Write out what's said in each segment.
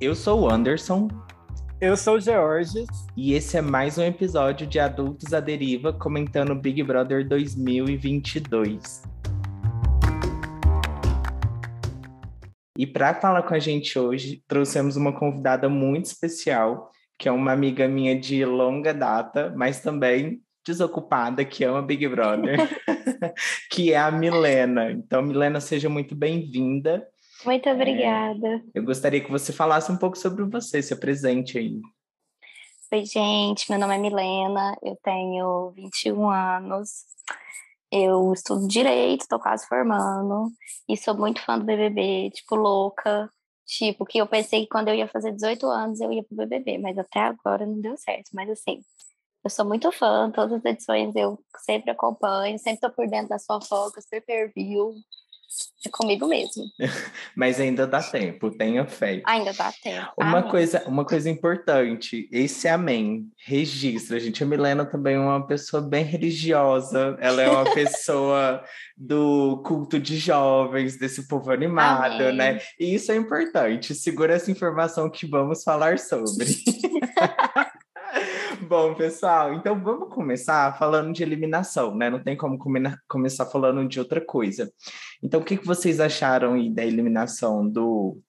Eu sou o Anderson. Eu sou o Georges. E esse é mais um episódio de Adultos à Deriva comentando Big Brother 2022. E para falar com a gente hoje, trouxemos uma convidada muito especial, que é uma amiga minha de longa data, mas também desocupada, que ama Big Brother, que é a Milena. Então, Milena, seja muito bem-vinda. Muito é, obrigada. Eu gostaria que você falasse um pouco sobre você, se apresente aí. Oi, gente, meu nome é Milena, eu tenho 21 anos, eu estudo Direito, estou quase formando, e sou muito fã do BBB, tipo, louca, tipo, que eu pensei que quando eu ia fazer 18 anos eu ia pro BBB, mas até agora não deu certo, mas assim, eu sou muito fã, todas as edições eu sempre acompanho, sempre estou por dentro das fofocas, per view, é comigo mesmo. Mas ainda dá tempo, tenha fé. Ainda dá tempo. Uma coisa, uma coisa importante, esse amém, registra, gente. A Milena também é uma pessoa bem religiosa, ela é uma pessoa do culto de jovens, desse povo animado, amém. né? E isso é importante. Segura essa informação que vamos falar sobre. Bom, pessoal, então vamos começar falando de eliminação, né? Não tem como começar falando de outra coisa. Então, o que, que vocês acharam da eliminação do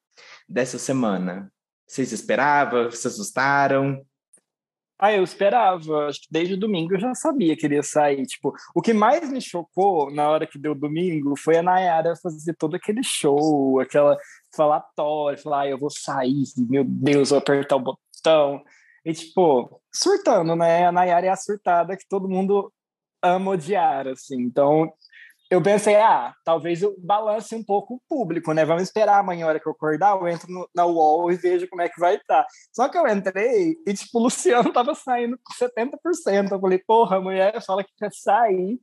dessa semana? Vocês esperavam? Se assustaram? Ah, eu esperava. Acho que desde o domingo eu já sabia que ele ia sair. Tipo, o que mais me chocou na hora que deu domingo foi a Nayara fazer todo aquele show, aquela falatória, falar, ah, eu vou sair, meu Deus, vou apertar o botão. E, tipo, surtando, né? A Nayara é a surtada que todo mundo ama odiar, assim. Então, eu pensei, ah, talvez eu balance um pouco o público, né? Vamos esperar amanhã, a hora que eu acordar, eu entro no, na UOL e vejo como é que vai estar. Tá. Só que eu entrei e, tipo, o Luciano tava saindo com 70%. Eu falei, porra, a mulher fala que quer sair.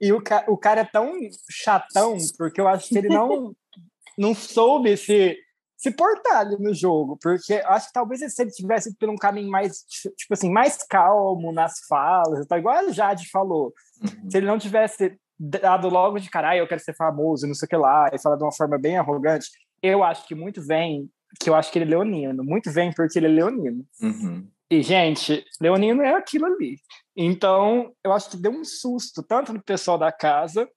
E o, ca o cara é tão chatão, porque eu acho que ele não, não soube se se portar ali no jogo, porque acho que talvez se ele tivesse por um caminho mais, tipo assim, mais calmo nas falas, tá igual a Jade falou, uhum. se ele não tivesse dado logo de caralho, eu quero ser famoso, não sei o que lá, e falar de uma forma bem arrogante, eu acho que muito vem, que eu acho que ele é leonino, muito vem porque ele é leonino. Uhum. E, gente, leonino é aquilo ali. Então, eu acho que deu um susto, tanto do pessoal da casa,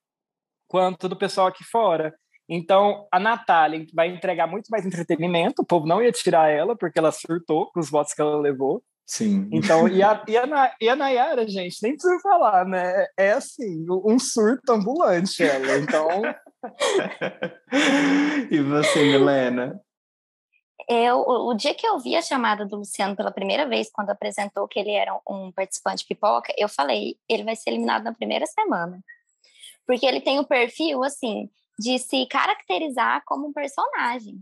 quanto do pessoal aqui fora. Então, a Natália vai entregar muito mais entretenimento, o povo não ia tirar ela, porque ela surtou com os votos que ela levou. Sim. Então, e a, e a, e a Nayara, gente, nem precisa falar, né? É assim, um surto ambulante ela. Então. e você, Milena? Eu, o dia que eu vi a chamada do Luciano pela primeira vez, quando apresentou que ele era um participante pipoca, eu falei, ele vai ser eliminado na primeira semana. Porque ele tem o um perfil, assim, de se caracterizar como um personagem.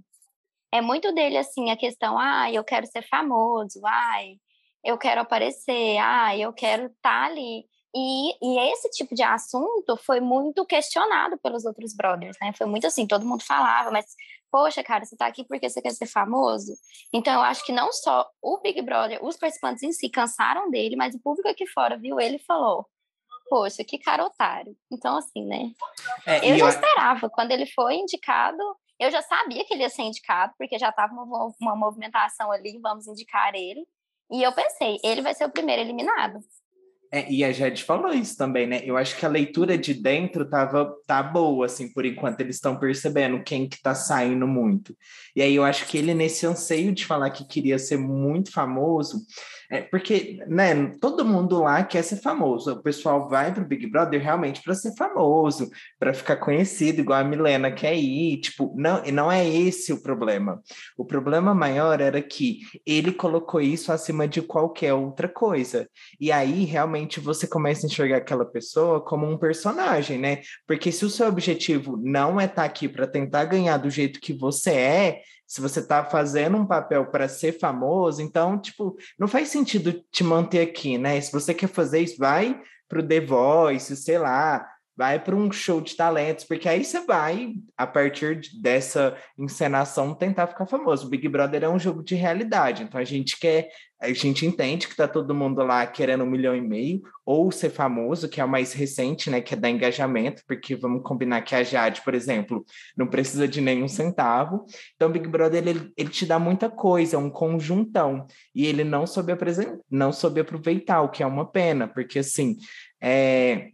É muito dele assim a questão, ah, eu quero ser famoso, ai, eu quero aparecer, ah, eu quero estar tá ali. E, e esse tipo de assunto foi muito questionado pelos outros brothers, né? Foi muito assim, todo mundo falava, mas poxa, cara, você tá aqui porque você quer ser famoso? Então eu acho que não só o Big Brother, os participantes em si cansaram dele, mas o público aqui fora viu ele e falou: poxa, que cara otário. Então, assim, né? É, eu já eu... esperava. Quando ele foi indicado, eu já sabia que ele ia ser indicado, porque já estava uma, uma movimentação ali, vamos indicar ele. E eu pensei, ele vai ser o primeiro eliminado. É, e a Jade falou isso também, né? Eu acho que a leitura de dentro tava, tá boa, assim, por enquanto eles estão percebendo quem que tá saindo muito. E aí eu acho que ele, nesse anseio de falar que queria ser muito famoso, é, porque, né, todo mundo lá quer ser famoso. O pessoal vai pro Big Brother realmente para ser famoso, para ficar conhecido, igual a Milena quer ir. Tipo, não, não é esse o problema. O problema maior era que ele colocou isso acima de qualquer outra coisa. E aí, realmente, você começa a enxergar aquela pessoa como um personagem, né? Porque se o seu objetivo não é estar tá aqui para tentar ganhar do jeito que você é, se você está fazendo um papel para ser famoso, então, tipo, não faz sentido te manter aqui, né? Se você quer fazer isso, vai pro The Voice, sei lá, vai para um show de talentos, porque aí você vai, a partir dessa encenação, tentar ficar famoso. O Big Brother é um jogo de realidade, então a gente quer a gente entende que tá todo mundo lá querendo um milhão e meio, ou ser famoso, que é o mais recente, né? Que é dar engajamento, porque vamos combinar que a Jade, por exemplo, não precisa de nenhum centavo. Então, o Big Brother, ele, ele te dá muita coisa, um conjuntão. E ele não soube, não soube aproveitar, o que é uma pena, porque assim. É,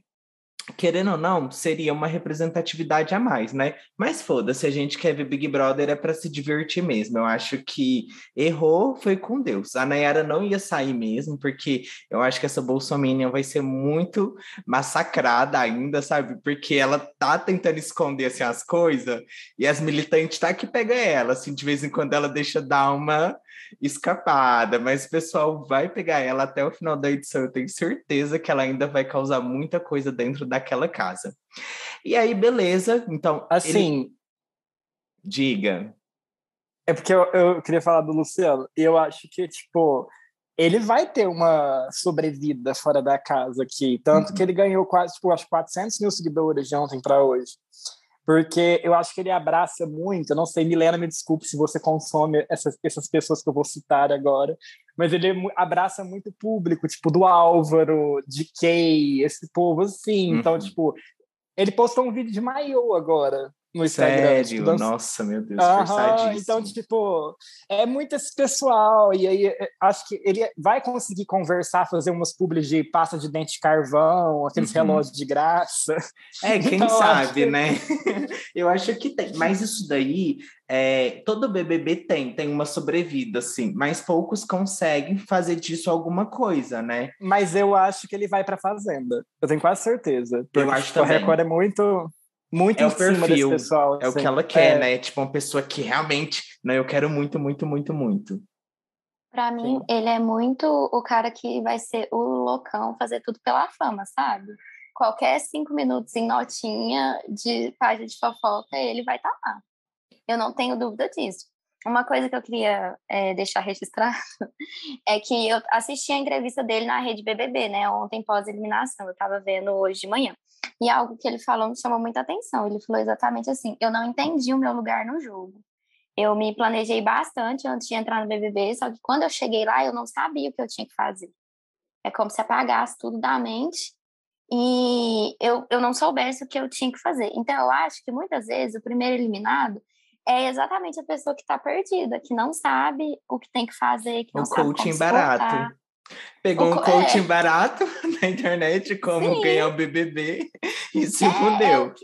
querendo ou não, seria uma representatividade a mais, né? Mas foda-se, a gente quer ver Big Brother é para se divertir mesmo. Eu acho que errou foi com Deus. A Nayara não ia sair mesmo, porque eu acho que essa Bolsominion vai ser muito massacrada ainda, sabe? Porque ela tá tentando esconder assim, as coisas e as militantes tá que pega ela, assim, de vez em quando ela deixa dar uma escapada, mas o pessoal vai pegar ela até o final da edição. Eu tenho certeza que ela ainda vai causar muita coisa dentro daquela casa. E aí, beleza. Então, assim. Ele... Diga. É porque eu, eu queria falar do Luciano. Eu acho que, tipo, ele vai ter uma sobrevida fora da casa aqui. Tanto uhum. que ele ganhou quase, tipo, acho 400 mil seguidores de ontem para hoje porque eu acho que ele abraça muito. Eu não sei, Milena, me desculpe se você consome essas, essas pessoas que eu vou citar agora, mas ele abraça muito público, tipo do Álvaro, de Kay, esse povo assim. Então, uhum. Então, tipo, ele postou um vídeo de maiô agora no Instagram. Sério? Tipo, Nossa, meu Deus, uhum, Então, tipo, é muito esse pessoal, e aí é, acho que ele vai conseguir conversar, fazer umas publis de pasta de dente de carvão, aqueles uhum. relógios de graça. É, quem então, sabe, que... né? eu acho que tem, mas isso daí, é, todo BBB tem, tem uma sobrevida, assim, mas poucos conseguem fazer disso alguma coisa, né? Mas eu acho que ele vai para Fazenda. Eu tenho quase certeza. Eu acho que tipo, a Record é muito muito é o perfil, pessoal, assim. é o que assim. ela quer, é. né? Tipo, uma pessoa que realmente, né, eu quero muito, muito, muito, muito. Para mim, Sim. ele é muito o cara que vai ser o loucão fazer tudo pela fama, sabe? Qualquer cinco minutos em notinha de página de fofoca, ele vai estar tá lá. Eu não tenho dúvida disso. Uma coisa que eu queria é, deixar registrado é que eu assisti a entrevista dele na rede BBB, né? Ontem pós-eliminação, eu estava vendo hoje de manhã. E algo que ele falou me chamou muita atenção. Ele falou exatamente assim: eu não entendi o meu lugar no jogo. Eu me planejei bastante antes de entrar no BBB, só que quando eu cheguei lá, eu não sabia o que eu tinha que fazer. É como se apagasse tudo da mente e eu, eu não soubesse o que eu tinha que fazer. Então, eu acho que muitas vezes o primeiro eliminado é exatamente a pessoa que está perdida, que não sabe o que tem que fazer, que não o sabe coaching barato. Pegou o, um coaching é. barato na internet, como Sim. ganhar o BBB, e se é, fudeu.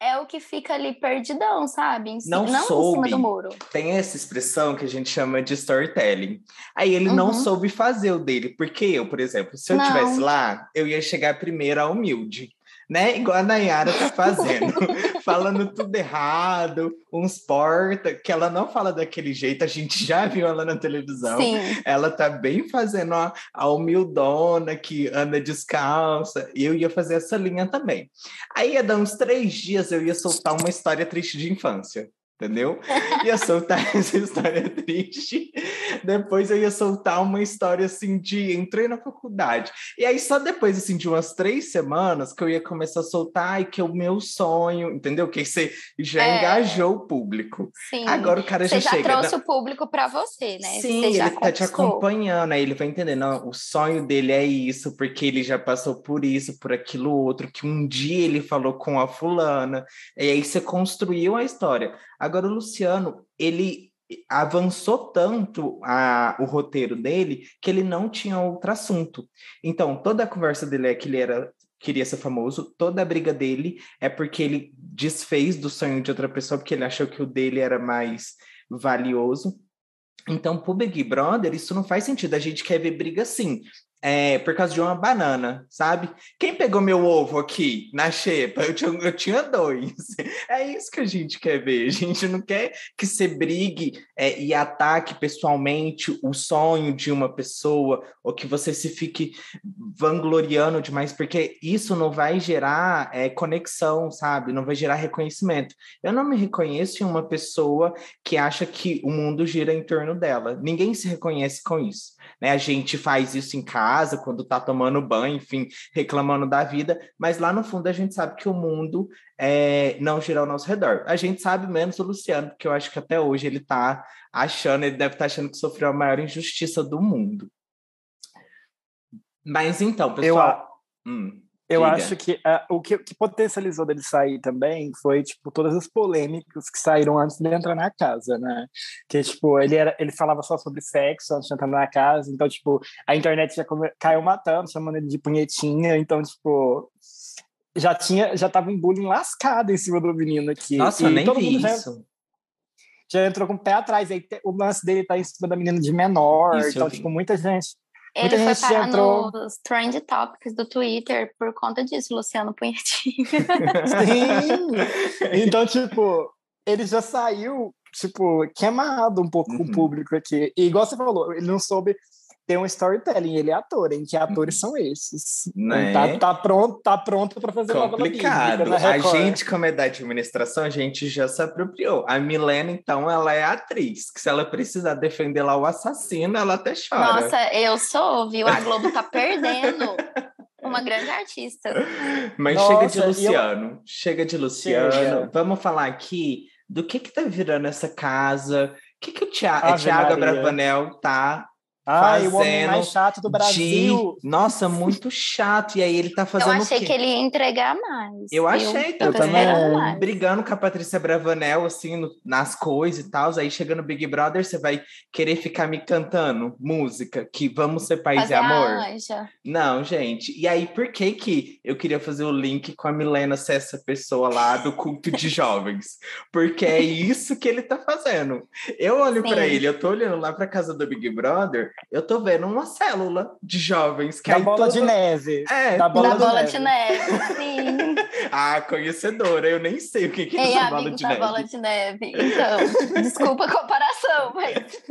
É, é o que fica ali perdidão, sabe? Em, não, não soube. em cima do muro. Tem essa expressão que a gente chama de storytelling. Aí ele uhum. não soube fazer o dele, porque eu, por exemplo, se eu estivesse lá, eu ia chegar primeiro a humilde né? Igual a Nayara tá fazendo, falando tudo errado, uns porta, que ela não fala daquele jeito, a gente já viu ela na televisão. Sim. Ela tá bem fazendo a, a humildona que anda descalça, eu ia fazer essa linha também. Aí ia dar uns três dias, eu ia soltar uma história triste de infância entendeu? Ia soltar essa história triste, depois eu ia soltar uma história assim de entrei na faculdade. E aí só depois assim de umas três semanas que eu ia começar a soltar e que é o meu sonho, entendeu? Que você já é. engajou o público. Sim. Agora o cara você já, chega. Você já trouxe o público para você, né? Sim, ele conquistou. tá te acompanhando, aí ele vai entendendo, não, o sonho dele é isso, porque ele já passou por isso, por aquilo outro, que um dia ele falou com a fulana, e aí você construiu a história. Agora, o Luciano, ele avançou tanto a, o roteiro dele que ele não tinha outro assunto. Então, toda a conversa dele é que ele era queria ser famoso, toda a briga dele é porque ele desfez do sonho de outra pessoa porque ele achou que o dele era mais valioso. Então, pro Big Brother, isso não faz sentido. A gente quer ver briga sim é, por causa de uma banana, sabe? Quem pegou meu ovo aqui na xepa? Eu tinha, eu tinha dois. É isso que a gente quer ver. A gente não quer que você brigue é, e ataque pessoalmente o sonho de uma pessoa ou que você se fique vangloriando demais, porque isso não vai gerar é, conexão, sabe? Não vai gerar reconhecimento. Eu não me reconheço em uma pessoa que acha que o mundo gira em torno dela. Ninguém se reconhece com isso. Né? A gente faz isso em casa casa, quando tá tomando banho, enfim, reclamando da vida, mas lá no fundo a gente sabe que o mundo é, não gira ao nosso redor. A gente sabe menos o Luciano, porque eu acho que até hoje ele tá achando, ele deve estar tá achando que sofreu a maior injustiça do mundo. Mas então, pessoal. Eu, hum, eu acho que uh, o que, que, potencializou dele sair também foi tipo todas as polêmicas que saíram antes de entrar na casa, né? Que tipo ele era, ele falava só sobre sexo antes de entrar na casa, então tipo a internet já caiu matando, chamando ele de punhetinha, então tipo já tinha, já tava um bullying lascado em cima do menino aqui. Nossa, e nem todo vi isso. Já, já entrou com o pé atrás, aí o lance dele tá em cima da menina de menor, isso então tipo muita gente ele Muita foi parar entrou... nos trend topics do Twitter por conta disso, Luciano Punhetinho. Sim! Então, tipo, ele já saiu, tipo, queimado um pouco uhum. com o uhum. público aqui. E igual você falou, ele não soube tem um storytelling, ele é ator, em que atores uhum. são esses? Né? Tá, tá, pronto, tá pronto para fazer Complicado. Novela a gente, como é da administração, a gente já se apropriou. A Milena, então, ela é atriz, que se ela precisar defender lá o assassino, ela até chora. Nossa, eu sou, viu? A Globo tá perdendo. Uma grande artista. Mas Nossa, chega de Luciano. Eu... Chega de Luciano. Chega. Vamos falar aqui do que que tá virando essa casa. O que, que o Thiago Abravanel tá Ai, o homem mais chato do Brasil. De... Nossa, muito chato. E aí ele tá fazendo. Eu achei que ele ia entregar mais. Eu achei eu também. Mais. Brigando com a Patrícia Bravanel, assim, no, nas coisas e tal. Aí chega no Big Brother, você vai querer ficar me cantando música que vamos ser pais fazer e amor. Não, gente. E aí, por que que eu queria fazer o link com a Milena ser essa pessoa lá do culto de jovens? Porque é isso que ele tá fazendo. Eu olho para ele, eu tô olhando lá pra casa do Big Brother eu tô vendo uma célula de jovens que da bola toda... de neve. É, da bola, da de, bola neve. de neve. Sim. ah, conhecedora, eu nem sei o que, que é Ei, essa bola de da neve. bola de neve. Então, desculpa a comparação, mas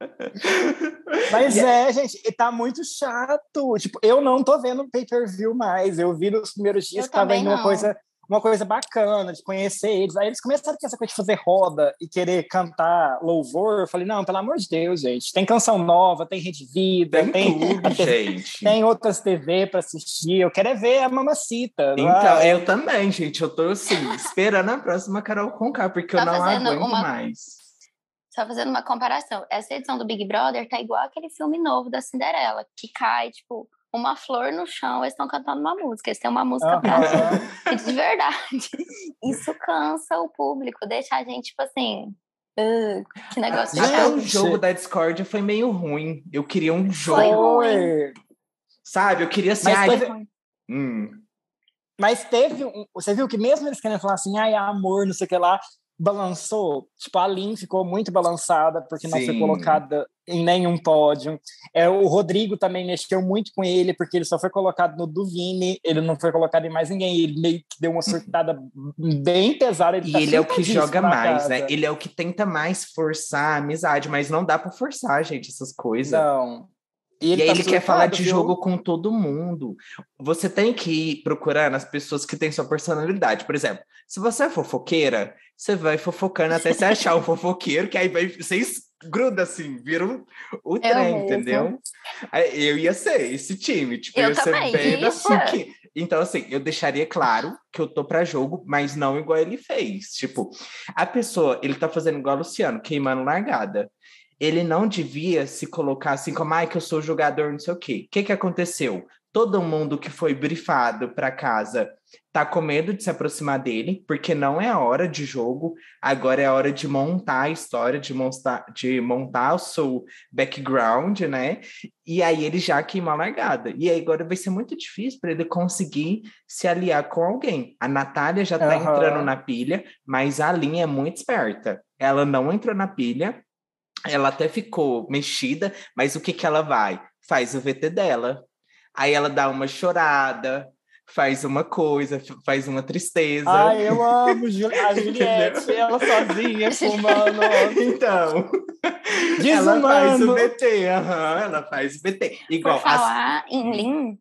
Mas é, gente, tá muito chato. Tipo, eu não tô vendo pay-per-view mais. Eu vi nos primeiros dias eu que tava indo uma coisa uma coisa bacana de conhecer eles. Aí eles começaram com essa coisa de fazer roda e querer cantar louvor. Eu falei, não, pelo amor de Deus, gente. Tem canção nova, tem Rede Vida, tem, tem, tudo, gente. tem outras TV para assistir. Eu quero é ver a Mamacita. Então, é? eu também, gente. Eu tô assim, esperando a próxima Carol Conká, porque eu não aguento uma... mais. Só fazendo uma comparação, essa edição do Big Brother tá igual aquele filme novo da Cinderela, que cai, tipo, uma flor no chão, eles estão cantando uma música, eles têm uma música uhum. pra de verdade. Isso cansa o público, deixa a gente, tipo assim. Uh, que negócio Até o jogo da Discord foi meio ruim. Eu queria um jogo. Foi ruim. Sabe, eu queria assim. Mas, teve... Hum. Mas teve um. Você viu que mesmo eles querendo falar assim, ai, amor, não sei o que lá, balançou. Tipo, a Lin ficou muito balançada porque Sim. não foi colocada em nenhum pódio. É, o Rodrigo também mexeu muito com ele porque ele só foi colocado no Duvini, ele não foi colocado em mais ninguém. Ele meio que deu uma surtada bem pesada. Ele e tá ele é o que joga mais, né? casa. né? Ele é o que tenta mais forçar a amizade, mas não dá para forçar, gente, essas coisas. Não. E ele, e tá ele quer falar de viu? jogo com todo mundo. Você tem que ir procurando as pessoas que têm sua personalidade. Por exemplo, se você é fofoqueira, você vai fofocando até você achar um fofoqueiro, que aí vai, vocês gruda assim, viram o trem, entendeu? Eu ia ser esse time, tipo, eu ia também, ser bem da Então, assim, eu deixaria claro que eu tô para jogo, mas não igual ele fez. Tipo, a pessoa, ele tá fazendo igual o Luciano, queimando largada ele não devia se colocar assim como, ai, que eu sou jogador, não sei o quê. O que, que aconteceu? Todo mundo que foi brifado para casa tá com medo de se aproximar dele, porque não é a hora de jogo, agora é a hora de montar a história, de montar, de montar o seu background, né? E aí ele já queimou a largada. E aí agora vai ser muito difícil para ele conseguir se aliar com alguém. A Natália já tá uhum. entrando na pilha, mas a linha é muito esperta. Ela não entrou na pilha, ela até ficou mexida, mas o que que ela vai? Faz o VT dela. Aí ela dá uma chorada, faz uma coisa, faz uma tristeza. Ai, eu amo a Juliette, ela sozinha fumando. Então, ela faz o VT, uhum, ela faz o VT. Igual Por falar as... em Lean,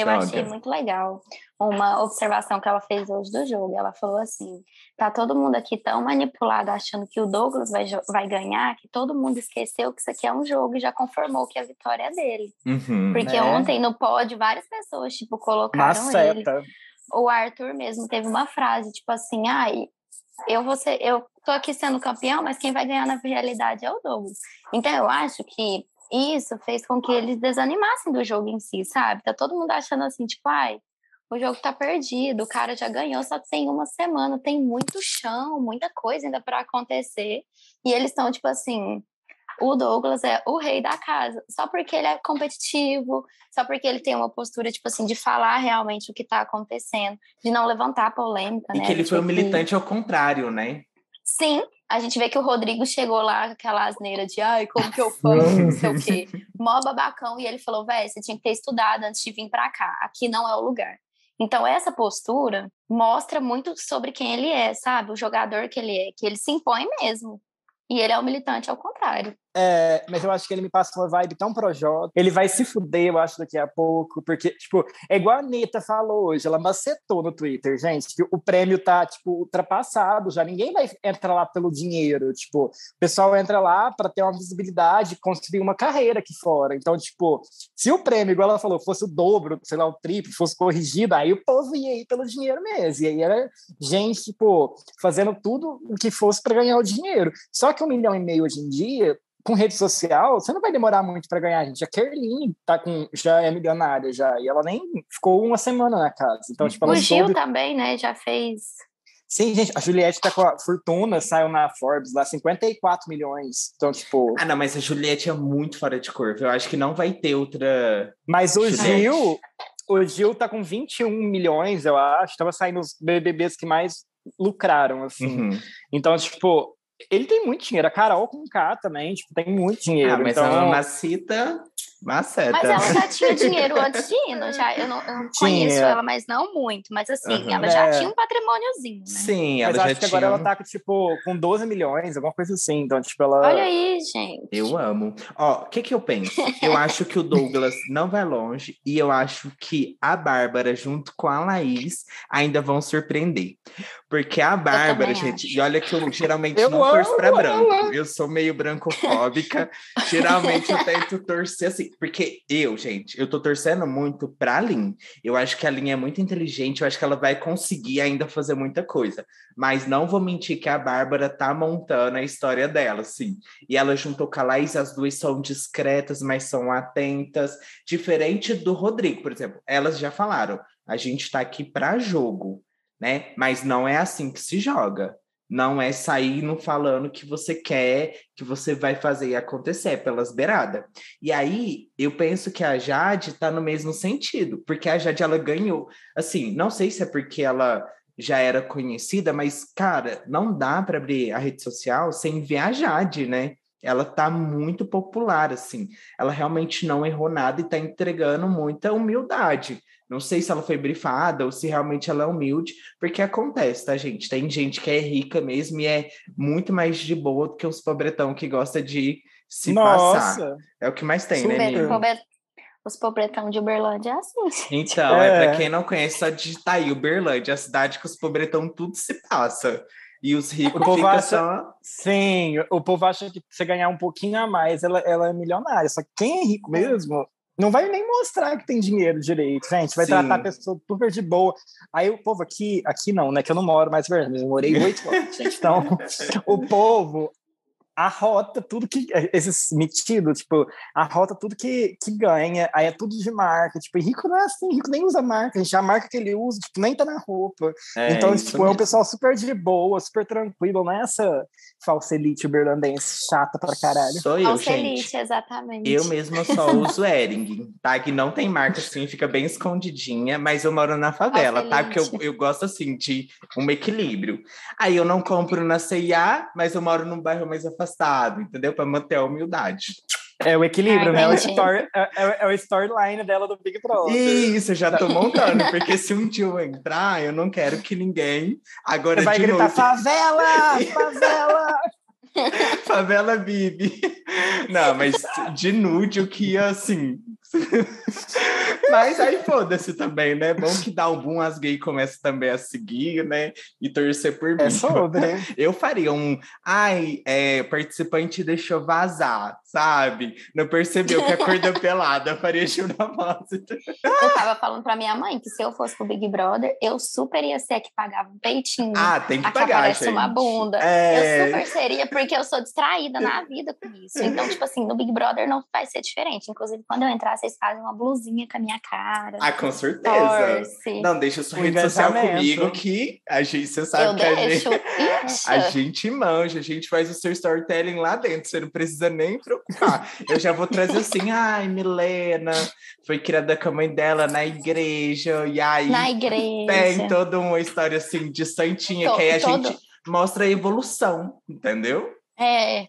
eu achei muito legal, uma observação que ela fez hoje do jogo. Ela falou assim: tá todo mundo aqui tão manipulado achando que o Douglas vai, vai ganhar, que todo mundo esqueceu que isso aqui é um jogo e já conformou que a vitória é dele. Uhum, Porque né? ontem no pódio várias pessoas, tipo, colocaram Maceta. ele. O Arthur mesmo teve uma frase, tipo assim, ai, ah, eu vou ser, eu tô aqui sendo campeão, mas quem vai ganhar na realidade é o Douglas. Então eu acho que isso fez com que eles desanimassem do jogo em si, sabe? Tá todo mundo achando assim, tipo, ai, o jogo tá perdido, o cara já ganhou, só tem uma semana, tem muito chão, muita coisa ainda para acontecer. E eles estão, tipo assim, o Douglas é o rei da casa, só porque ele é competitivo, só porque ele tem uma postura, tipo assim, de falar realmente o que tá acontecendo, de não levantar polêmica, e né? que ele foi um militante ao contrário, né? Sim, a gente vê que o Rodrigo chegou lá com aquela asneira de ai, como que eu faço, não sei o quê. Mó babacão, e ele falou, velho, você tinha que ter estudado antes de vir pra cá, aqui não é o lugar. Então, essa postura mostra muito sobre quem ele é, sabe? O jogador que ele é, que ele se impõe mesmo. E ele é um militante ao contrário. É, mas eu acho que ele me passa uma vibe tão projota. Ele vai se fuder, eu acho, daqui a pouco. Porque, tipo, é igual a Anitta falou hoje. Ela macetou no Twitter, gente, que o prêmio tá, tipo, ultrapassado já. Ninguém vai entrar lá pelo dinheiro. Tipo, o pessoal entra lá para ter uma visibilidade, construir uma carreira aqui fora. Então, tipo, se o prêmio, igual ela falou, fosse o dobro, sei lá, o triplo, fosse corrigido, aí o povo ia ir pelo dinheiro mesmo. E aí era gente, tipo, fazendo tudo o que fosse para ganhar o dinheiro. Só que um milhão e meio hoje em dia com rede social, você não vai demorar muito para ganhar, gente. A Kerlin tá com, já é milionária já, e ela nem ficou uma semana na casa. Então, tipo, o Gil soube... também, né, já fez... Sim, gente, a Juliette tá com a fortuna, saiu na Forbes lá, 54 milhões. Então, tipo. Ah, não, mas a Juliette é muito fora de curva. Eu acho que não vai ter outra. Mas o Juliette. Gil, o Gil tá com 21 milhões, eu acho. Tava saindo os BBBs que mais lucraram, assim. Uhum. Então, tipo, ele tem muito dinheiro. A Carol com K também, tipo, tem muito dinheiro. Ah, mas então... a Mamacita Maceta. Mas ela já tinha dinheiro antes de ir, não? Já, eu não, eu não conheço ela, mas não muito. Mas assim, uhum. ela já é. tinha um patrimôniozinho, né? Sim, ela mas já acho tinha. que agora ela tá, tipo, com 12 milhões, alguma coisa assim. Então, tipo, ela... Olha aí, gente. Eu amo. Ó, o que que eu penso? Eu acho que o Douglas não vai longe e eu acho que a Bárbara, junto com a Laís, ainda vão surpreender. Porque a Bárbara, gente, acho. e olha que eu geralmente eu não amo, torço pra branco. Eu sou meio brancofóbica. geralmente eu tento torcer assim porque eu, gente, eu tô torcendo muito pra Lin. Eu acho que a Lin é muito inteligente, eu acho que ela vai conseguir ainda fazer muita coisa. Mas não vou mentir que a Bárbara tá montando a história dela, sim. E ela juntou com a Laís, as duas são discretas, mas são atentas. Diferente do Rodrigo, por exemplo. Elas já falaram, a gente tá aqui para jogo, né? Mas não é assim que se joga. Não é sair no falando que você quer, que você vai fazer acontecer pelas beiradas. E aí, eu penso que a Jade está no mesmo sentido, porque a Jade ela ganhou. Assim, não sei se é porque ela já era conhecida, mas cara, não dá para abrir a rede social sem ver a Jade, né? Ela tá muito popular assim. Ela realmente não errou nada e está entregando muita humildade. Não sei se ela foi brifada ou se realmente ela é humilde, porque acontece, tá, gente? Tem gente que é rica mesmo e é muito mais de boa do que os pobretão que gosta de se Nossa. passar. É o que mais tem, né, Super. né, Os pobretão de Uberlândia é assim. Então, é, é para quem não conhece, só digitar aí Uberlândia, a cidade que os pobretão tudo se passa. E os ricos ficam acha, só... Sim, o povo acha que você ganhar um pouquinho a mais, ela, ela é milionária. Só que quem é rico mesmo não vai nem mostrar que tem dinheiro direito, gente. Vai Sim. tratar a pessoa super de boa. Aí o povo aqui, aqui não, né? Que eu não moro mais verdade, eu morei oito anos, gente. Então, o povo arrota tudo que. Esses metidos, tipo, arrota tudo que, que ganha, aí é tudo de marca. Tipo, rico não é assim, rico nem usa marca, gente. A marca que ele usa, tipo, nem tá na roupa. É, então, tipo, mesmo. é um pessoal super de boa, super tranquilo, não é essa falsa elite uberlandense chata pra caralho. Sou eu, falsa gente. elite, exatamente. Eu mesmo só uso Ering, tá? Que não tem marca, assim, fica bem escondidinha, mas eu moro na favela, falsa tá? Porque eu, eu gosto, assim, de um equilíbrio. Aí eu não compro na CIA, mas eu moro num bairro mais afastado afastado, entendeu? Para manter a humildade. É o equilíbrio, Ai, né? É o, story, é, é, é, o storyline dela do Big Brother. Isso, eu já tô montando, porque se um dia eu entrar, eu não quero que ninguém. Agora vai de gritar: nude... favela! Favela! favela Bibi. Não, mas de nude eu que ia assim. Mas aí foda-se também, né? Bom que dá um boom, as gays começam também a seguir, né? E torcer por É mim. sobre. Eu faria um, ai, é, participante deixou vazar, sabe? Não percebeu que acordou pelada, eu faria de propósito. Eu tava falando pra minha mãe que se eu fosse pro Big Brother, eu super ia ser a que pagava o peitinho. Ah, tem que a que pagar, aparece gente. uma bunda. É... Eu super seria, porque eu sou distraída na vida com isso. Então, tipo assim, no Big Brother não vai ser diferente. Inclusive, quando eu entrar, vocês fazem uma blusinha com a minha cara. Ah, com certeza. Torce. Não, deixa sua O rede social comigo que a gente, você sabe eu que a deixo. gente, Ixi. a gente manja, a gente faz o seu storytelling lá dentro, você não precisa nem preocupar. Eu já vou trazer assim, ai, Milena foi criada com a mãe dela na igreja, e aí Na igreja. tem toda uma história assim de santinha, To- que aí a todo- gente mostra a evolução, entendeu? É.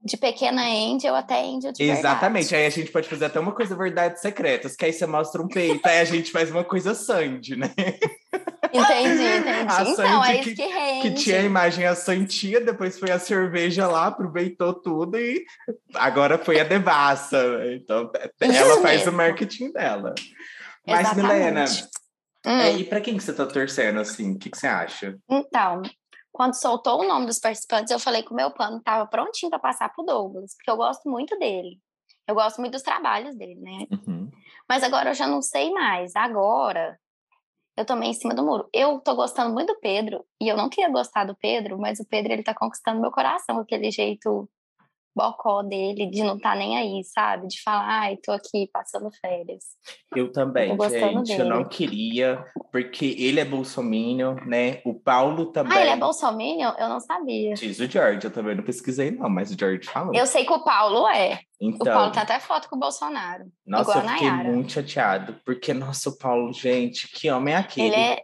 De pequena angel até angel de Exatamente. verdade. Aí a gente pode fazer até uma coisa verdades secretas, que aí você mostra um peito, aí a gente faz uma coisa Sandy, né? Entendi, entendi. A então, Sandy é que- isso que rende. Que tinha a imagem a Santinha, depois foi a cerveja lá, aproveitou tudo e agora foi a devassa. né? Então, Isso ela faz o mesmo. marketing dela. Mas, Exatamente. Milena, Hum. é, e pra quem que você tá torcendo, assim? O que, que você acha? Então, quando soltou o nome dos participantes, eu falei que o meu plano estava prontinho para passar pro Douglas, porque eu gosto muito dele. Eu gosto muito dos trabalhos dele, né? Mas agora eu já não sei mais. Agora eu tomei em cima do muro. Eu tô gostando muito do Pedro e eu não queria gostar do Pedro, mas o Pedro ele tá conquistando meu coração aquele jeito bocó dele de não tá nem aí, sabe? De falar, ai, tô aqui passando férias. Eu também, gostando gente. Eu não dele. queria, porque ele é bolsominion, né? O Paulo também. Ah, ele é bolsominion? Eu não sabia. Diz o George, eu também não pesquisei, não, mas o George falou. Eu sei que o Paulo é. Então, O Paulo tem até foto com o Bolsonaro. nossa, igual eu fiquei Nayara. muito chateado, porque, nossa, o Paulo, gente, que homem é aquele? Ele é,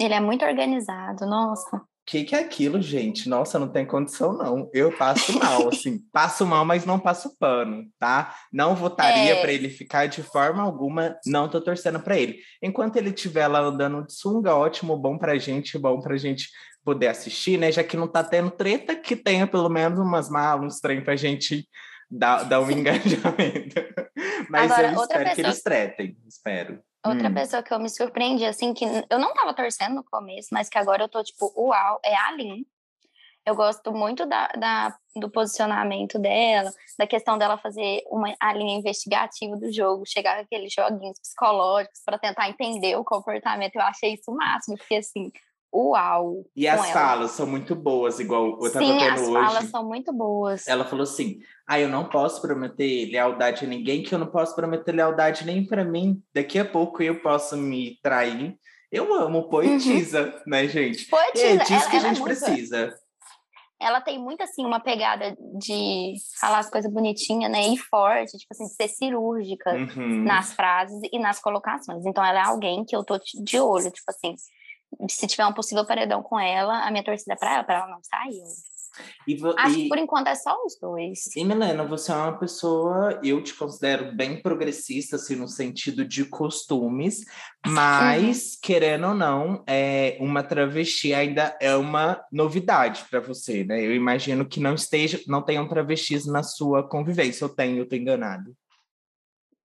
ele é muito organizado, nossa. O que, que é aquilo, gente? Nossa, não tem condição, não. Eu passo mal, assim. Passo mal, mas não passo pano, tá? Não votaria É. pra ele ficar de forma alguma. Não tô torcendo pra ele. Enquanto ele estiver lá andando de sunga, ótimo, bom pra gente, bom pra gente poder assistir, né? Já que não tá tendo treta, que tenha pelo menos umas malas, uns trem pra gente dar, dar um engajamento. Mas Agora, eu espero que pessoa- eles tretem. Espero. Outra Hum. pessoa que eu me surpreendi, assim, que eu não tava torcendo no começo, mas que agora eu tô tipo, uau, é a Aline. Eu gosto muito da, da- do posicionamento dela, da questão dela fazer uma a linha investigativa do jogo, chegar com aqueles joguinhos psicológicos para tentar entender o comportamento. Eu achei isso o máximo, porque assim, uau. E as ela. falas são muito boas, igual eu tava Sim, vendo as hoje. falas são muito boas. Ela falou assim: Ah, eu não posso prometer lealdade a ninguém, que eu não posso prometer lealdade nem para mim. Daqui a pouco eu posso me trair. Eu amo poetisa, né, gente? E Poetisa, é disso ela, que a é gente muito- precisa. ela tem muito assim uma pegada de falar as coisas bonitinhas, né? E forte, tipo assim, de ser cirúrgica Uhum. nas frases e nas colocações. Então ela é alguém que eu tô de olho, tipo assim, se tiver um possível paredão com ela, a minha torcida é pra ela, pra ela não sair. Vo- Acho e- que por enquanto é só os dois. E Milena, você é uma pessoa, eu te considero bem progressista, assim, no sentido de costumes, mas, querendo ou não, é, uma travesti ainda é uma novidade para você, né? Eu imagino que não esteja, não tenham travestis na sua convivência, eu tenho, eu tô enganado.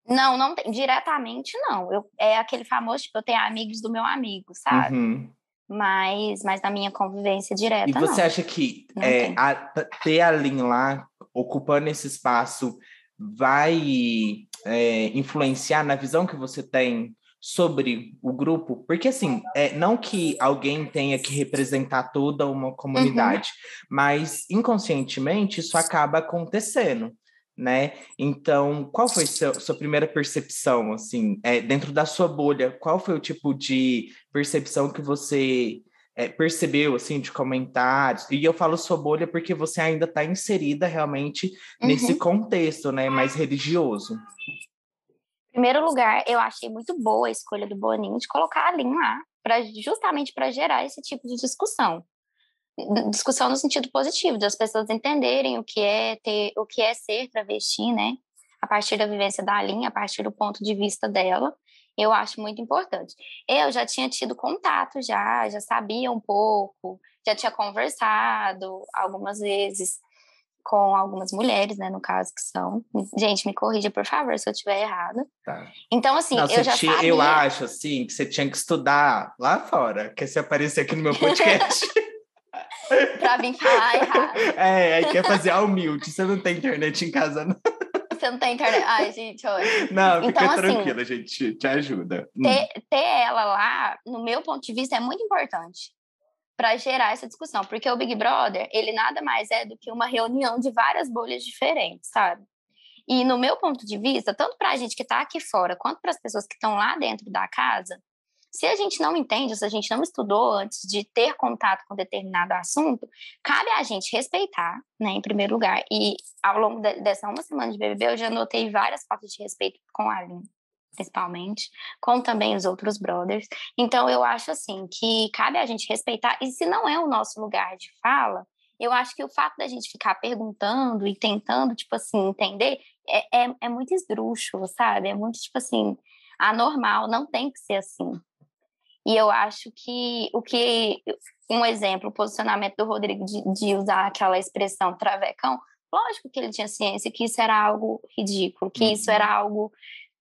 Não, não tem, diretamente não. Eu, é aquele famoso, tipo, eu tenho amigos do meu amigo, sabe? Uhum. Mas, mas na minha convivência direta, E você não. acha que é, a- ter a Lin lá ocupando esse espaço vai é, influenciar na visão que você tem sobre o grupo? Porque assim, é, não que alguém tenha que representar toda uma comunidade, mas inconscientemente isso acaba acontecendo. Né? Então, qual foi seu, sua primeira percepção, assim, é, dentro da sua bolha? Qual foi o tipo de percepção que você é, percebeu, assim, de comentários? E eu falo sua bolha porque você ainda está inserida realmente nesse Uhum. contexto, né, mais religioso. Em primeiro lugar, eu achei muito boa a escolha do Boninho de colocar a Lin lá, pra, justamente para gerar esse tipo de discussão. Discussão no sentido positivo, das pessoas entenderem o que é ter, o que é ser travesti, né? A partir da vivência da Lin, a partir do ponto de vista dela, eu acho muito importante. Eu já tinha tido contato já, já sabia um pouco, já tinha conversado algumas vezes com algumas mulheres, né, no caso, que são. Gente, me corrija, por favor, se eu estiver errada. Tá. Então, assim, Não, eu já tinha- sabia. Eu acho, assim, que você tinha que estudar lá fora, que se aparecer aqui no meu podcast. Pra vir falar errado. é, aí quer fazer a humilde. Você não tem internet em casa, não? Você não tem internet. Ai, gente, olha. Não, fica Então, assim, tranquila, gente. Te ajuda. Hum. ter, ter ela lá, no meu ponto de vista, é muito importante para gerar essa discussão, porque o Big Brother, ele nada mais é do que uma reunião de várias bolhas diferentes, sabe? E no meu ponto de vista, tanto para a gente que está aqui fora, quanto para as pessoas que estão lá dentro da casa, se a gente não entende, se a gente não estudou antes de ter contato com determinado assunto, cabe a gente respeitar, né, em primeiro lugar. E ao longo de- dessa uma semana de BBB, eu já notei várias faltas de respeito com a Aline, principalmente, com também os outros brothers. Então, eu acho assim que cabe a gente respeitar, e se não é o nosso lugar de fala, eu acho que o fato da gente ficar perguntando e tentando, tipo assim, entender, é, é, é muito esdrúxulo, sabe? É muito, tipo assim, anormal, não tem que ser assim. E eu acho que o que. Um exemplo, o posicionamento do Rodrigo de, de usar aquela expressão travecão, lógico que ele tinha ciência que isso era algo ridículo, que isso Uhum. era algo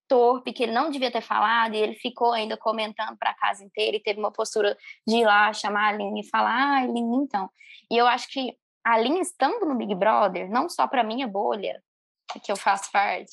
torpe, que ele não devia ter falado, e ele ficou ainda comentando para a casa inteira e teve uma postura de ir lá chamar a Aline e falar, ah, Aline, então. E eu acho que a Aline estando no Big Brother, não só para minha bolha, que eu faço parte,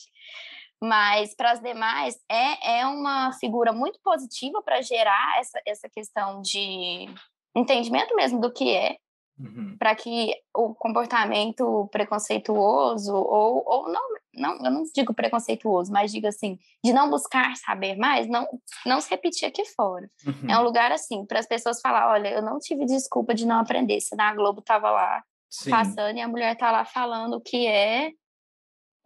mas para as demais é, é uma figura muito positiva para gerar essa, essa questão de entendimento mesmo do que é, Uhum. para que o comportamento preconceituoso ou, ou não, não, eu não digo preconceituoso, mas digo assim, de não buscar saber mais, não, não se repetir aqui fora. Uhum. É um lugar assim, para as pessoas falar, olha, eu não tive desculpa de não aprender, se na Globo tava lá Sim. passando e a mulher tá lá falando o que é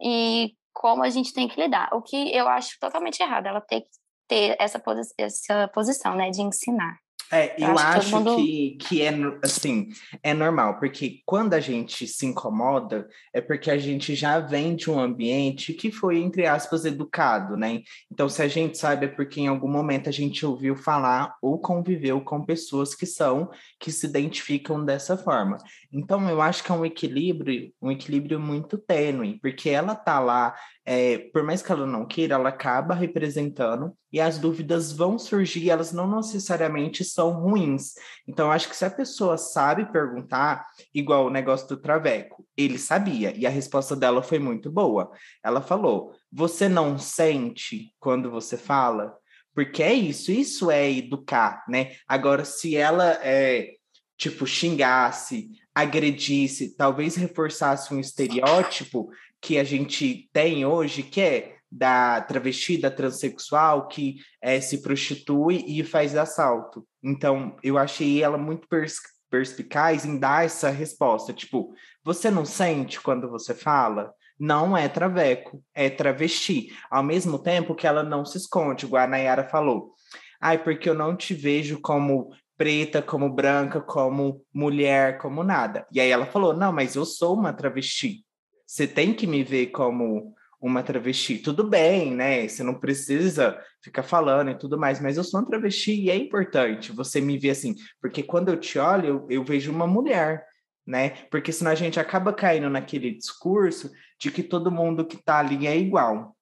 e como a gente tem que lidar. O que eu acho totalmente errado, ela ter que ter essa, posi essa posição, né, de ensinar. É, Eu eu acho acho mundo- que, que é assim, é normal, porque quando a gente se incomoda, é porque a gente já vem de um ambiente que foi, entre aspas, educado, né? Então, se a gente sabe, é porque em algum momento a gente ouviu falar ou conviveu com pessoas que são, que se identificam dessa forma. Então, eu acho que é um equilíbrio, um equilíbrio muito tênue, porque ela tá lá, é, por mais que ela não queira, ela acaba representando e as dúvidas vão surgir, elas não necessariamente são ruins. Então, eu acho que se a pessoa sabe perguntar, igual o negócio do Traveco, ele sabia, e a resposta dela foi muito boa. Ela falou: Você não sente quando você fala? Porque é isso, isso é educar, né? Agora, se ela é, tipo, xingasse, agredisse, talvez reforçasse um estereótipo que a gente tem hoje, que é da travesti, da transexual, que é, se prostitui e faz assalto. Então, eu achei ela muito pers perspicaz em dar essa resposta. Tipo, você não sente quando você fala? Não é traveco, é travesti. Ao mesmo tempo que ela não se esconde, igual a Nayara falou. Ai, porque eu não te vejo como preta, como branca, como mulher, como nada. E aí ela falou: não, mas eu sou uma travesti. Você tem que me ver como uma travesti. Tudo bem, né? Você não precisa ficar falando e tudo mais, mas eu sou uma travesti e é importante você me ver assim, porque quando eu te olho, eu, eu vejo uma mulher, né? Porque senão a gente acaba caindo naquele discurso de que todo mundo que tá ali é igual.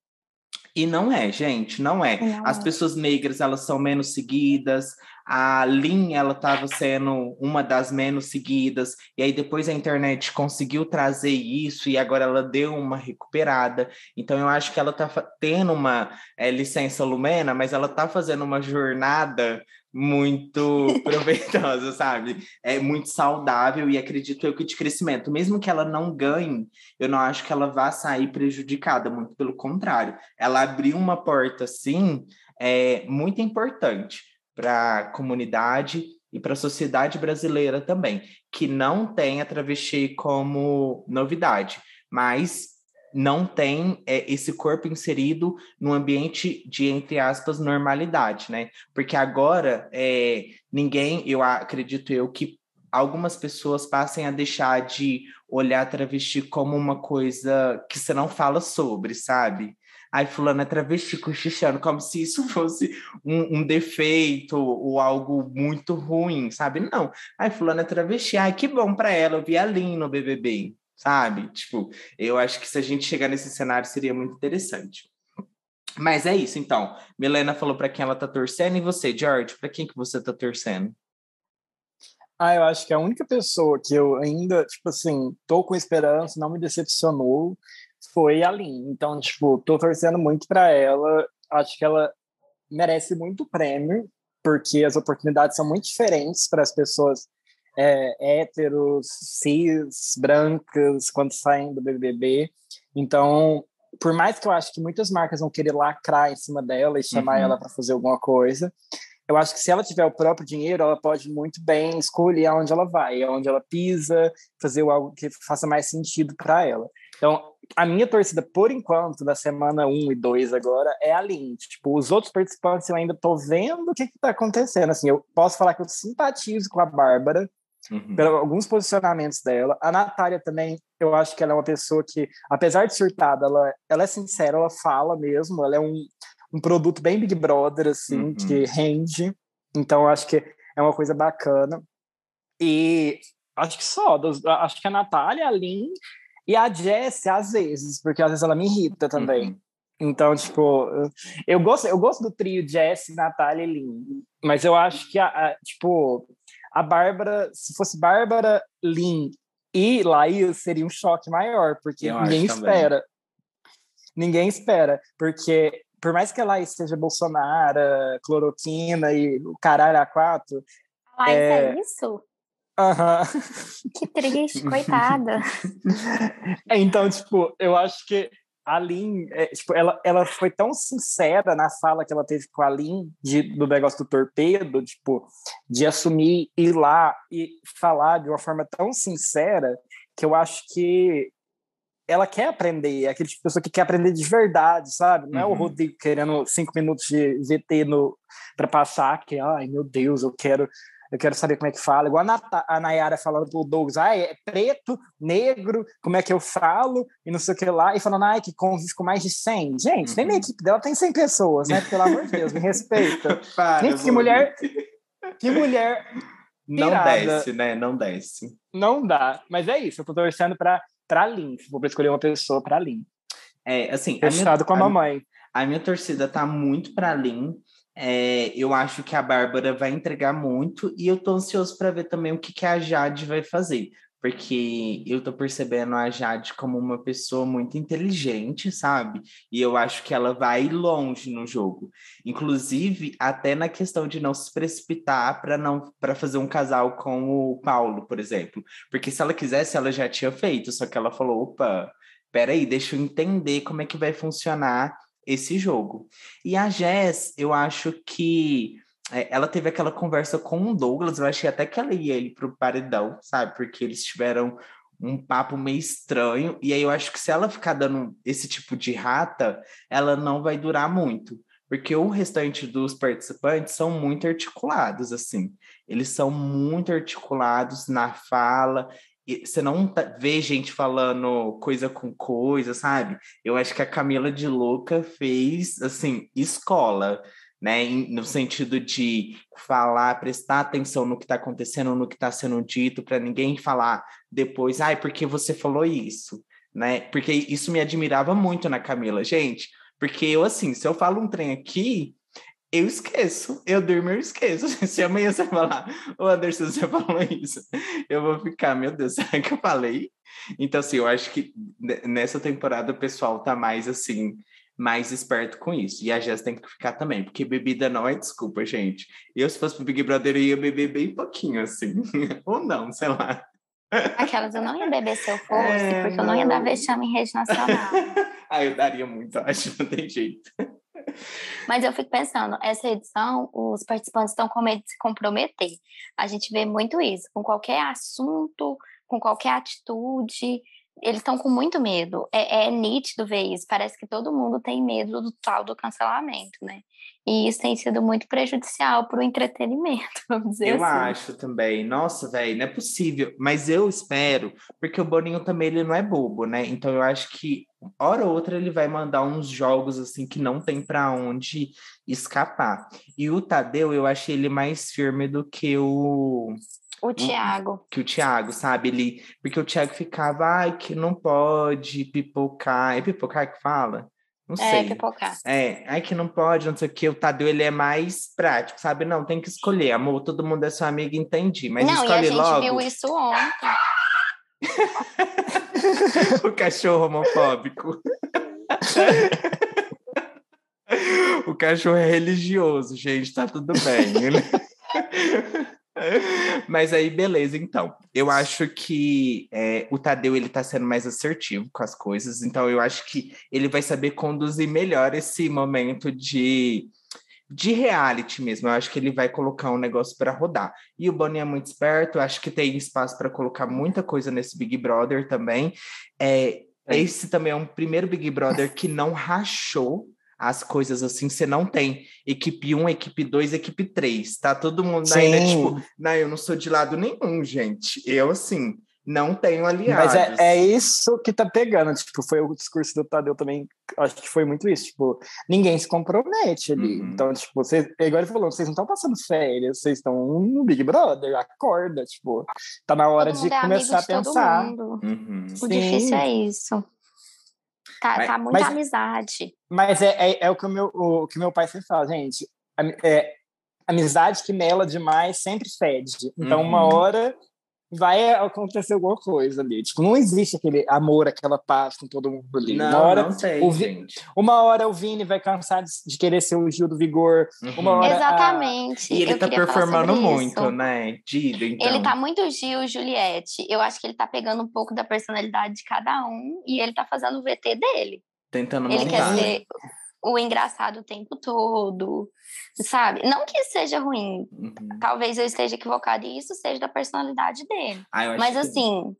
E não é, gente, não é. Não As é. pessoas negras, elas são menos seguidas, a Lin, ela estava sendo uma das menos seguidas, e aí depois a internet conseguiu trazer isso, e agora ela deu uma recuperada. Então eu acho que ela está tendo uma é, licença Lumena, mas ela está fazendo uma jornada muito proveitosa, sabe? É muito saudável e acredito eu que de crescimento. Mesmo que ela não ganhe, eu não acho que ela vá sair prejudicada, muito pelo contrário. Ela abriu uma porta, sim, é, muito importante para a comunidade e para a sociedade brasileira também, que não tem a travesti como novidade, mas não tem é, esse corpo inserido no ambiente de, entre aspas, normalidade, né? Porque agora é, ninguém, eu acredito eu, que algumas pessoas passem a deixar de olhar travesti como uma coisa que você não fala sobre, sabe? Ai, fulano é travesti cochichando, como se isso fosse um, um, defeito ou algo muito ruim, sabe? Não. Ai, fulano é travesti, ai, que bom para ela, eu vi a Lin no BBB. Sabe? Tipo, eu acho que se a gente chegar nesse cenário seria muito interessante. Mas é isso, então. Milena falou para quem ela tá torcendo e você, George, para quem que você tá torcendo? Ah, eu acho que a única pessoa que eu ainda, tipo assim, tô com esperança, não me decepcionou, foi a Lin. Então, tipo, tô torcendo muito para ela. Acho que ela merece muito prêmio, porque as oportunidades são muito diferentes para as pessoas é, héteros, cis, brancas, quando saem do BBB. Então, por mais que eu acho que muitas marcas vão querer lacrar em cima dela e chamar uhum. ela para fazer alguma coisa, eu acho que se ela tiver o próprio dinheiro, ela pode muito bem escolher aonde ela vai, aonde ela pisa, fazer algo que faça mais sentido para ela. Então, a minha torcida, por enquanto, da semana 1 e 2 agora, é a Lin. Tipo, os outros participantes eu ainda tô vendo o que que tá acontecendo. Assim, eu posso falar que eu simpatizo com a Bárbara, uhum. pelos alguns posicionamentos dela. A Natália também, eu acho que ela é uma pessoa que, apesar de surtada, ela, ela é sincera, ela fala mesmo, ela é um, um produto bem Big Brother, assim, uhum. que rende. Então, eu acho que é uma coisa bacana. E acho que só, acho que a Natália, a Lin e a Jess, às vezes, porque às vezes ela me irrita também. Uhum. Então, tipo, eu gosto, eu gosto do trio Jess, Natália e Lin, mas eu acho que, a, a, tipo, a Bárbara, se fosse Bárbara, Lin e Laís, seria um choque maior, porque eu ninguém espera. Também. Ninguém espera, porque por mais que a Laís seja Bolsonaro, cloroquina e o caralho a quatro... Laís é, é isso? Uhum. Que triste, coitada. Então, tipo, eu acho que a Lin, é, tipo, ela, ela foi tão sincera na fala que ela teve com a Lin de, do negócio do torpedo, tipo, de assumir, ir lá e falar de uma forma tão sincera que eu acho que ela quer aprender, é aquele tipo de pessoa que quer aprender de verdade, sabe? Não uhum. é o uhum. Rodrigo querendo cinco minutos de VT no para passar, que, ai meu Deus, eu quero eu quero saber como é que fala. Igual a, a Nayara falando pro Douglas, ah, é preto, negro, como é que eu falo, e não sei o que lá, e falando, ai, que convive com mais de 100. Gente, uhum. nem na equipe dela tem 100 pessoas, né? Pelo amor de Deus, me respeita. Para, Gente, que mulher... Que mulher... Pirada. Não desce, né? Não desce. Não dá. Mas é isso, eu tô torcendo pra, pra Lin. Vou escolher uma pessoa pra Lin. É, assim... Fechado a minha, com a mamãe. A, a minha torcida tá muito pra Lin. É, eu acho que a Bárbara vai entregar muito e eu tô ansioso para ver também o que, que a Jade vai fazer, porque eu tô percebendo a Jade como uma pessoa muito inteligente, sabe? E eu acho que ela vai longe no jogo, inclusive até na questão de não se precipitar para não para fazer um casal com o Paulo, por exemplo, porque se ela quisesse ela já tinha feito, só que ela falou, opa, peraí, deixa eu entender como é que vai funcionar esse jogo. E a Jess, eu acho que é, ela teve aquela conversa com o Douglas, eu achei até que ela ia ir pro paredão, sabe? Porque eles tiveram um papo meio estranho, e aí eu acho que se ela ficar dando esse tipo de rata, ela não vai durar muito. Porque o restante dos participantes são muito articulados, assim. Eles são muito articulados na fala, você não tá, vê gente falando coisa com coisa, sabe? Eu acho que a Camila de Louca fez, assim, escola, né? No sentido de falar, prestar atenção no que está acontecendo, no que está sendo dito, para ninguém falar depois, ai, porque você falou isso, né? Porque isso me admirava muito na Camila, gente. Porque eu, assim, se eu falo um trem aqui, eu esqueço. Eu durmo, eu esqueço. Se amanhã você falar, ô Anderson, você falou isso, eu vou ficar, meu Deus, será que eu falei? Então, assim, eu acho que nessa temporada o pessoal tá mais assim, mais esperto com isso. E a Jess tem que ficar também, porque bebida não é desculpa, gente. Eu, se fosse pro Big Brother, eu ia beber bem pouquinho, assim. Ou não, sei lá. Aquelas eu não ia beber se eu fosse, é, porque não. eu não ia dar vexame em rede nacional. ah, eu daria muito, acho, não tem jeito. Mas eu fico pensando, essa edição, os participantes estão com medo de se comprometer. A gente vê muito isso, com qualquer assunto, com qualquer atitude, eles estão com muito medo. É, é, nítido ver isso. Parece que todo mundo tem medo do tal do cancelamento, né? E isso tem sido muito prejudicial para o entretenimento, vamos dizer eu assim. Eu acho também. Nossa, velho, não é possível. Mas eu espero, porque o Boninho também ele não é bobo, né? Então eu acho que hora ou outra ele vai mandar uns jogos assim que não tem para onde escapar. E o Tadeu, eu achei ele mais firme do que o O Thiago. Que o Thiago, sabe? Ele, porque o Thiago ficava, ai, que não pode pipocar. É pipocar que fala? Não É, sei. pipocar. É, ai que não pode, não sei o que. O Tadeu, ele é mais prático, sabe? Não, tem que escolher. Amor, todo mundo é sua amiga, entendi. Mas não, e a escolhe gente logo viu isso ontem. o cachorro homofóbico. o cachorro é religioso, gente, tá tudo bem. né? Mas aí, beleza, então. Eu acho que é, o Tadeu ele tá sendo mais assertivo com as coisas, então eu acho que ele vai saber conduzir melhor esse momento de, de reality mesmo. Eu acho que ele vai colocar um negócio para rodar. E o Boninho é muito esperto, eu acho que tem espaço para colocar muita coisa nesse Big Brother também. É, esse também é um primeiro Big Brother que não rachou as coisas assim, você não tem equipe 1, equipe 2, equipe 3, tá? Todo mundo ainda, Sim. tipo, não, eu não sou de lado nenhum, gente. Eu, assim, não tenho aliados. Mas é, é isso que tá pegando. Tipo, foi o discurso do Tadeu também. Acho que foi muito isso. Tipo, ninguém se compromete ali. Uhum. Então, tipo, vocês, é igual ele falou, vocês não estão passando férias, vocês estão no Big Brother, acorda, tipo, tá na hora Todo de mundo é começar a amigo de todo pensar. mundo. Uhum. O Sim. difícil é isso. Tá, Mas- tá muita mas- amizade. Mas é, é, é o, que o, meu, o que meu pai sempre fala, gente. É, amizade que mela demais sempre fede. Então, uma Uhum. hora vai acontecer alguma coisa ali. Tipo, não existe aquele amor, aquela paz com todo mundo ali. uma, Não, hora, não sei, o Vi- gente. uma hora o Vini vai cansar de, de querer ser o Gil do Vigor. Uma Uhum. hora- Exatamente. E ele eu tá performando muito, isso. né? Dido, então. Ele tá muito Gil e Juliette. Eu acho que ele tá pegando um pouco da personalidade de cada um e ele tá fazendo o VT dele. tentando Ele quer montar. ser o engraçado o tempo todo, sabe? Não que seja ruim. Uhum. Talvez eu esteja equivocada e isso seja da personalidade dele. Ah, Mas que- assim,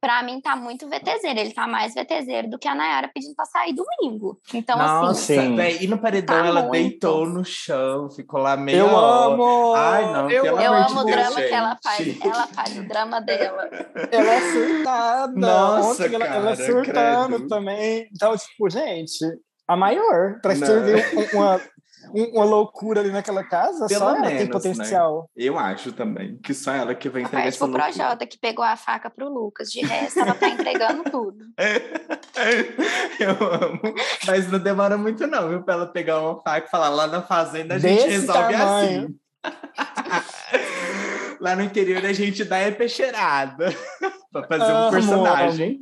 pra mim tá muito VTZero. Ele tá mais VTZero do que a Nayara pedindo pra sair domingo. Então, Nossa, assim, Sim. véi, e no paredão Tá ela muito. deitou no chão, ficou lá meio. Eu amo! Ai, não, eu, eu amo o Deus, drama que ela gente. faz. Ela faz o drama dela. Ela é surtada. Nossa, Ontem ela, ela é cara, surtando credo. também. Então, tipo, gente, a maior. Pra Não. servir um- uma, um- uma loucura ali naquela casa, Pelo só ela menos, tem né? potencial. Eu acho também, que só ela que vai entregar Faz essa pro loucura. Projota que pegou a faca pro Lucas. De resto, ela tá entregando tudo. Eu amo. Mas não demora muito, não, viu? Pra ela pegar uma faca e falar lá na fazenda a gente Desse resolve tamanho. assim. lá no interior a gente dá é peixeirada pra fazer um personagem.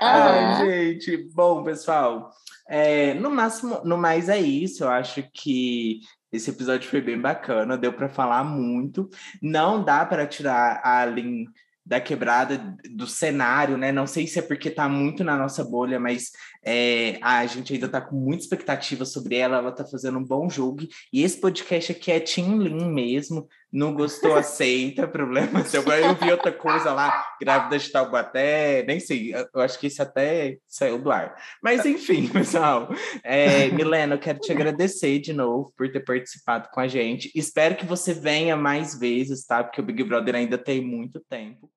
Aham. Ai, gente. Bom, pessoal. É, no máximo, no mais é isso. Eu acho que esse episódio foi bem bacana, deu para falar muito. Não dá para tirar a Aline da quebrada do cenário, né? Não sei se é porque tá muito na nossa bolha, mas é, a gente ainda tá com muita expectativa sobre ela. Ela tá fazendo um bom jogo. E esse podcast aqui é Team Lin mesmo. Não gostou, aceita, problema seu. Agora eu vi outra coisa lá, grávida de Taubaté, nem sei, eu acho que isso até saiu do ar. Mas enfim, pessoal, é, Milena, eu quero te agradecer de novo por ter participado com a gente. Espero que você venha mais vezes, tá? Porque o Big Brother ainda tem muito tempo.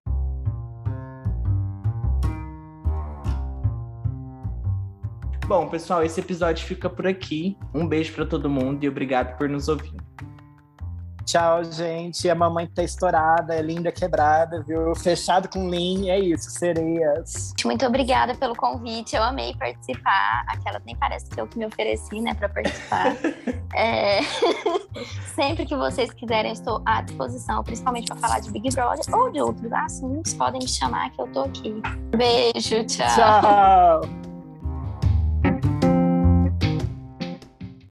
Bom, pessoal, esse episódio fica por aqui. Um beijo para todo mundo e obrigado por nos ouvir. Tchau, gente. A mamãe tá estourada, é linda quebrada, viu? Fechado com Lean, é isso, sereias. Muito obrigada pelo convite. Eu amei participar. Aquela nem parece que eu que me ofereci, né, para participar. É, Sempre que vocês quiserem, estou à disposição, principalmente para falar de Big Brother ou de outros assuntos. Podem me chamar que eu tô aqui. Beijo, tchau. Tchau.